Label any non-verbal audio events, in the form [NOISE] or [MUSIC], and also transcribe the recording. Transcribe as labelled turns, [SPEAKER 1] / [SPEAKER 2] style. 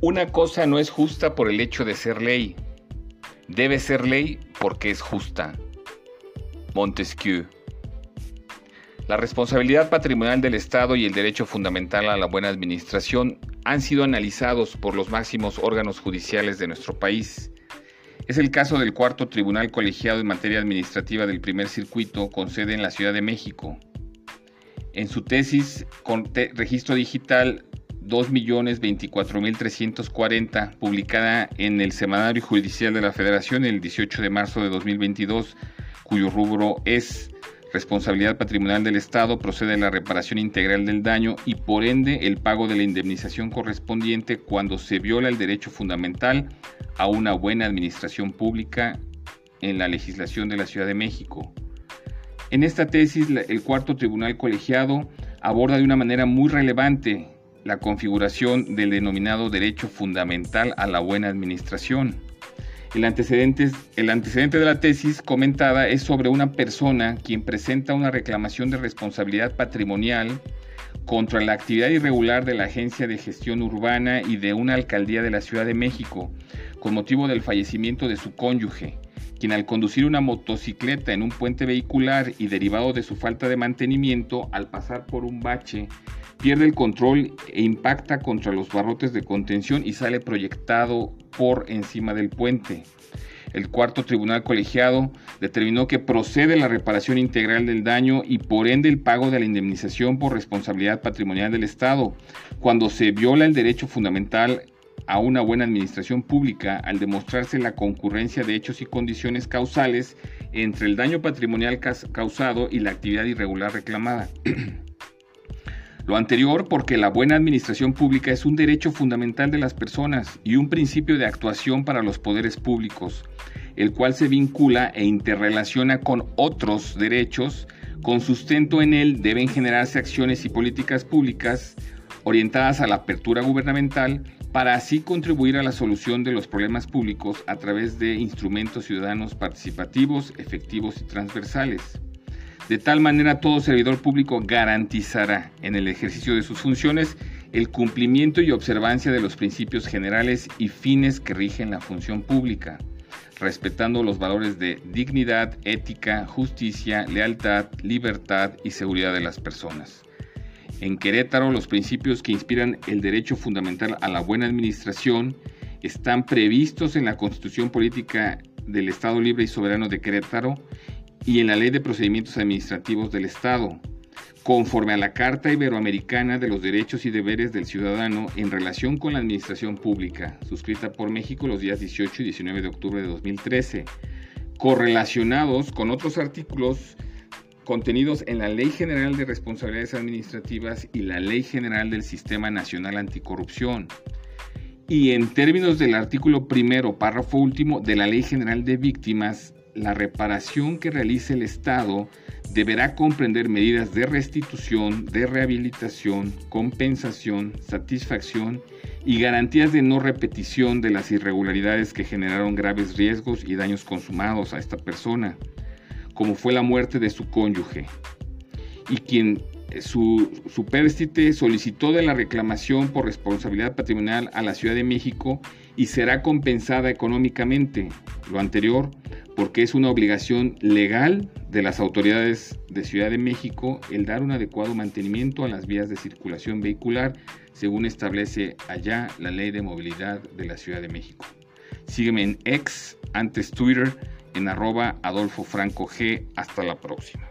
[SPEAKER 1] Una cosa no es justa por el hecho de ser ley. Debe ser ley porque es justa. Montesquieu. La responsabilidad patrimonial del Estado y el derecho fundamental a la buena administración han sido analizados por los máximos órganos judiciales de nuestro país. Es el caso del cuarto tribunal colegiado en materia administrativa del primer circuito con sede en la Ciudad de México. En su tesis con registro digital 2.024.340, publicada en el Semanario Judicial de la Federación el 18 de marzo de 2022, cuyo rubro es responsabilidad patrimonial del Estado, procede de la reparación integral del daño y por ende el pago de la indemnización correspondiente cuando se viola el derecho fundamental a una buena administración pública en la legislación de la Ciudad de México. En esta tesis, el cuarto tribunal colegiado aborda de una manera muy relevante la configuración del denominado derecho fundamental a la buena administración. El antecedente, el antecedente de la tesis comentada es sobre una persona quien presenta una reclamación de responsabilidad patrimonial contra la actividad irregular de la Agencia de Gestión Urbana y de una alcaldía de la Ciudad de México, con motivo del fallecimiento de su cónyuge, quien al conducir una motocicleta en un puente vehicular y derivado de su falta de mantenimiento, al pasar por un bache pierde el control e impacta contra los barrotes de contención y sale proyectado por encima del puente. El cuarto tribunal colegiado determinó que procede la reparación integral del daño y por ende el pago de la indemnización por responsabilidad patrimonial del Estado, cuando se viola el derecho fundamental a una buena administración pública al demostrarse la concurrencia de hechos y condiciones causales entre el daño patrimonial causado y la actividad irregular reclamada. [CLEARS THROAT] Lo anterior porque la buena administración pública es un derecho fundamental de las personas y un principio de actuación para los poderes públicos, el cual se vincula e interrelaciona con otros derechos. Con sustento en él deben generarse acciones y políticas públicas orientadas a la apertura gubernamental para así contribuir a la solución de los problemas públicos a través de instrumentos ciudadanos participativos, efectivos y transversales. De tal manera, todo servidor público garantizará en el ejercicio de sus funciones el cumplimiento y observancia de los principios generales y fines que rigen la función pública, respetando los valores de dignidad, ética, justicia, lealtad, libertad y seguridad de las personas. En Querétaro, los principios que inspiran el derecho fundamental a la buena administración están previstos en la Constitución Política del Estado Libre y Soberano de Querétaro y en la Ley de Procedimientos Administrativos del Estado, conforme a la Carta Iberoamericana de los Derechos y Deberes del Ciudadano en relación con la Administración Pública, suscrita por México los días 18 y 19 de octubre de 2013, correlacionados con otros artículos contenidos en la Ley General de Responsabilidades Administrativas y la Ley General del Sistema Nacional Anticorrupción. Y en términos del artículo primero, párrafo último de la Ley General de Víctimas la reparación que realice el Estado deberá comprender medidas de restitución, de rehabilitación, compensación, satisfacción y garantías de no repetición de las irregularidades que generaron graves riesgos y daños consumados a esta persona, como fue la muerte de su cónyuge, y quien eh, su, su solicitó de la reclamación por responsabilidad patrimonial a la Ciudad de México y será compensada económicamente. Lo anterior porque es una obligación legal de las autoridades de Ciudad de México el dar un adecuado mantenimiento a las vías de circulación vehicular, según establece allá la Ley de Movilidad de la Ciudad de México. Sígueme en X, antes Twitter, en arroba Adolfo Franco G. Hasta la próxima.